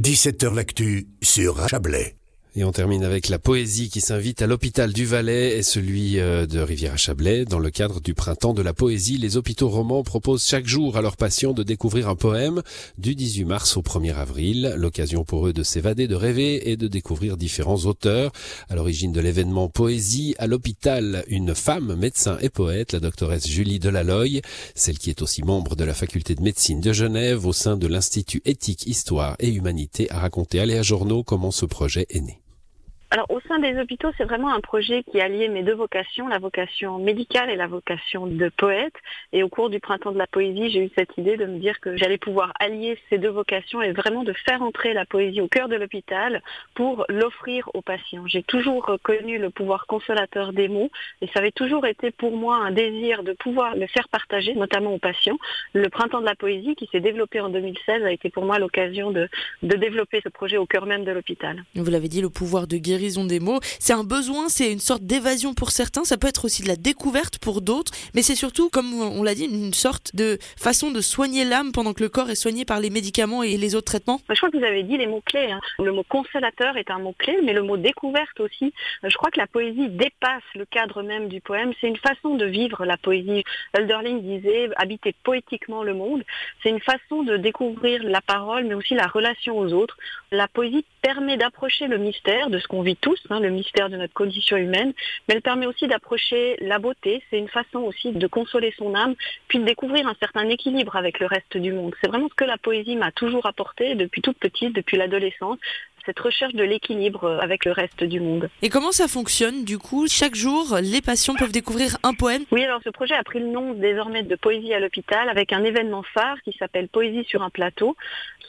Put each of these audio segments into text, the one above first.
17h L'actu sur Chablais. Et on termine avec la poésie qui s'invite à l'hôpital du Valais et celui euh, de Rivière-à-Chablais. Dans le cadre du printemps de la poésie, les hôpitaux romans proposent chaque jour à leurs patients de découvrir un poème du 18 mars au 1er avril. L'occasion pour eux de s'évader, de rêver et de découvrir différents auteurs. À l'origine de l'événement Poésie à l'hôpital, une femme, médecin et poète, la doctoresse Julie Delaloy, celle qui est aussi membre de la faculté de médecine de Genève au sein de l'Institut éthique, histoire et humanité, a raconté à Léa Journaux comment ce projet est né. Alors au sein des hôpitaux, c'est vraiment un projet qui a lié mes deux vocations, la vocation médicale et la vocation de poète. Et au cours du printemps de la poésie, j'ai eu cette idée de me dire que j'allais pouvoir allier ces deux vocations et vraiment de faire entrer la poésie au cœur de l'hôpital pour l'offrir aux patients. J'ai toujours reconnu le pouvoir consolateur des mots et ça avait toujours été pour moi un désir de pouvoir le faire partager, notamment aux patients. Le printemps de la poésie qui s'est développé en 2016 a été pour moi l'occasion de, de développer ce projet au cœur même de l'hôpital. Vous l'avez dit, le pouvoir de guérir des mots. C'est un besoin, c'est une sorte d'évasion pour certains, ça peut être aussi de la découverte pour d'autres, mais c'est surtout, comme on l'a dit, une sorte de façon de soigner l'âme pendant que le corps est soigné par les médicaments et les autres traitements. Je crois que vous avez dit les mots-clés. Hein. Le mot consolateur est un mot-clé, mais le mot découverte aussi. Je crois que la poésie dépasse le cadre même du poème. C'est une façon de vivre la poésie. Hölderlin disait habiter poétiquement le monde. C'est une façon de découvrir la parole, mais aussi la relation aux autres. La poésie permet d'approcher le mystère de ce qu'on vit tous, hein, le mystère de notre condition humaine, mais elle permet aussi d'approcher la beauté. C'est une façon aussi de consoler son âme, puis de découvrir un certain équilibre avec le reste du monde. C'est vraiment ce que la poésie m'a toujours apporté depuis toute petite, depuis l'adolescence cette recherche de l'équilibre avec le reste du monde. Et comment ça fonctionne du coup Chaque jour, les patients peuvent découvrir un poème? Oui, alors ce projet a pris le nom désormais de Poésie à l'hôpital avec un événement phare qui s'appelle Poésie sur un plateau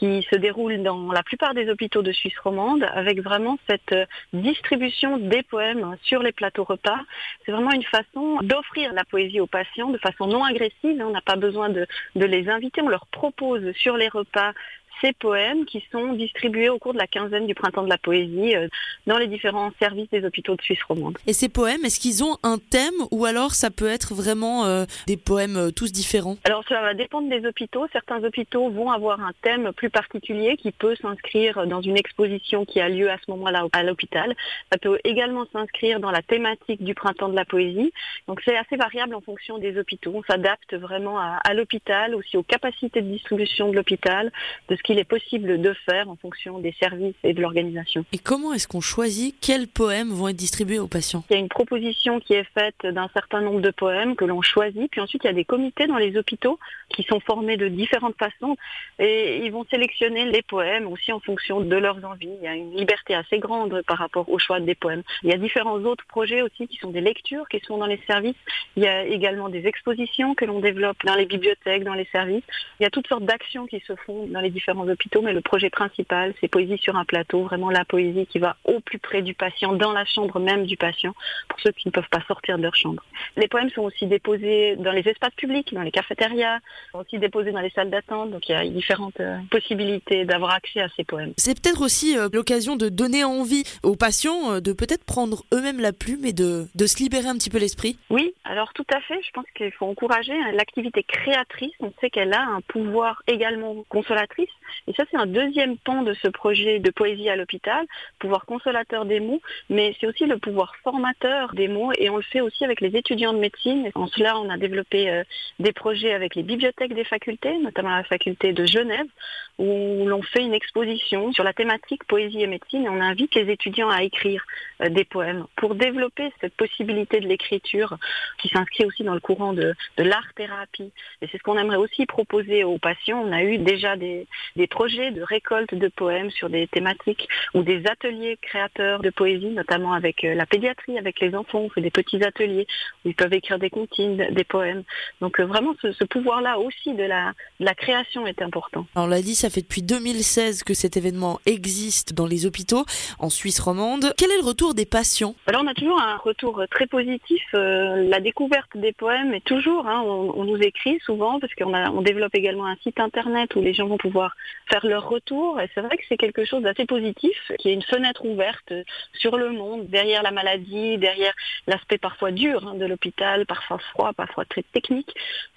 qui se déroule dans la plupart des hôpitaux de Suisse romande avec vraiment cette distribution des poèmes sur les plateaux repas. C'est vraiment une façon d'offrir la poésie aux patients de façon non agressive. On n'a pas besoin de, de les inviter, on leur propose sur les repas ces poèmes qui sont distribués au cours de la quinzaine du printemps de la poésie euh, dans les différents services des hôpitaux de Suisse romande. Et ces poèmes, est-ce qu'ils ont un thème ou alors ça peut être vraiment euh, des poèmes euh, tous différents? Alors cela va dépendre des hôpitaux. Certains hôpitaux vont avoir un thème plus particulier qui peut s'inscrire dans une exposition qui a lieu à ce moment-là à l'hôpital. Ça peut également s'inscrire dans la thématique du printemps de la poésie. Donc c'est assez variable en fonction des hôpitaux. On s'adapte vraiment à, à l'hôpital, aussi aux capacités de distribution de l'hôpital, de ce qu'il est possible de faire en fonction des services et de l'organisation. Et comment est-ce qu'on choisit quels poèmes vont être distribués aux patients? Il y a une proposition qui est faite d'un certain nombre de poèmes que l'on choisit, puis ensuite il y a des comités dans les hôpitaux qui sont formés de différentes façons et ils vont sélectionner les poèmes aussi en fonction de leurs envies. Il y a une liberté assez grande par rapport au choix des poèmes. Il y a différents autres projets aussi qui sont des lectures qui sont dans les services. Il y a également des expositions que l'on développe dans les bibliothèques, dans les services. Il y a toutes sortes d'actions qui se font dans les différents hôpitaux, mais le projet principal, c'est Poésie sur un plateau, vraiment la poésie qui va au plus près du patient, dans la chambre même du patient, pour ceux qui ne peuvent pas sortir de leur chambre. Les poèmes sont aussi déposés dans les espaces publics, dans les cafétérias, sont aussi déposés dans les salles d'attente, donc il y a différentes euh, possibilités d'avoir accès à ces poèmes. C'est peut-être aussi euh, l'occasion de donner envie aux patients euh, de peut-être prendre eux-mêmes la plume et de, de se libérer un petit peu l'esprit. Oui, alors tout à fait, je pense qu'il faut encourager hein, l'activité créatrice, on sait qu'elle a un pouvoir également consolatrice, et ça, c'est un deuxième pan de ce projet de poésie à l'hôpital, pouvoir consolateur des mots, mais c'est aussi le pouvoir formateur des mots, et on le fait aussi avec les étudiants de médecine. En cela, on a développé euh, des projets avec les bibliothèques des facultés, notamment la faculté de Genève, où l'on fait une exposition sur la thématique poésie et médecine, et on invite les étudiants à écrire euh, des poèmes pour développer cette possibilité de l'écriture qui s'inscrit aussi dans le courant de, l'art-thérapie. Et c'est ce qu'on aimerait aussi proposer aux patients. On a eu déjà des projets de récolte de poèmes sur des thématiques ou des ateliers créateurs de poésie, notamment avec euh, la pédiatrie, avec les enfants. On fait des petits ateliers où ils peuvent écrire des comptines, des poèmes. Donc euh, vraiment, ce, ce pouvoir-là aussi de la, de la création est important. Alors, on l'a dit, ça fait depuis 2016 que cet événement existe dans les hôpitaux en Suisse romande. Quel est le retour des patients? Alors, on a toujours un retour très positif. Euh, la découverte des poèmes est toujours, hein, on, on, nous écrit souvent parce qu'on on développe également un site internet où les gens vont pouvoir faire leur retour. Et c'est vrai que c'est quelque chose d'assez positif, qui est une fenêtre ouverte sur le monde, derrière la maladie, derrière l'aspect parfois dur hein, de l'hôpital, parfois froid, parfois très technique.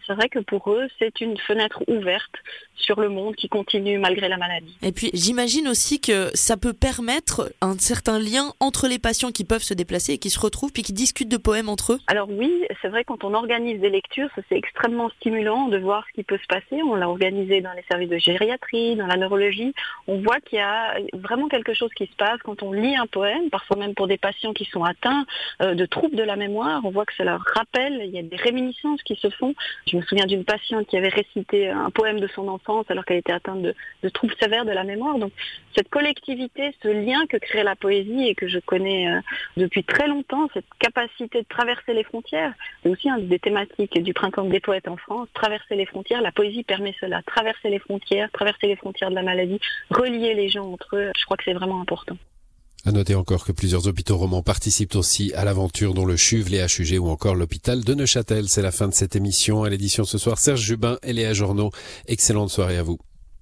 c'est vrai que pour eux, c'est une fenêtre ouverte sur le monde qui continue malgré la maladie. Et puis j'imagine aussi que ça peut permettre un certain lien entre les patients qui peuvent se déplacer et qui se retrouvent puis qui discutent de poèmes entre eux. Alors oui, c'est vrai quand on organise des lectures, c'est extrêmement stimulant de voir ce qui peut se passer. On l'a organisé dans les services de gériatrie, dans la neurologie. On voit qu'il y a vraiment quelque chose qui se passe quand on lit un poème, parfois même pour des patients qui sont atteints euh, de troubles de la mémoire. On voit que ça leur rappelle, il y a des réminiscences qui se font. Je me souviens d'une patiente qui avait récité un poème de son enfance alors qu'elle était atteinte de, troubles sévères de la mémoire. Donc cette collectivité, ce lien que crée la poésie et que je connais euh, depuis très longtemps, cette capacité de traverser les frontières, c'est aussi une des thématiques du printemps des poètes en France, traverser les frontières. La poésie permet cela, traverser les frontières, traverser frontières de la maladie, relier les gens entre eux. Je crois que c'est vraiment important. À noter encore que plusieurs hôpitaux romans participent aussi à l'aventure, dont le CHUV, les HUG ou encore l'hôpital de Neuchâtel. C'est la fin de cette émission. À l'édition ce soir, Serge Jubin et Léa Journaux. Excellente soirée à vous.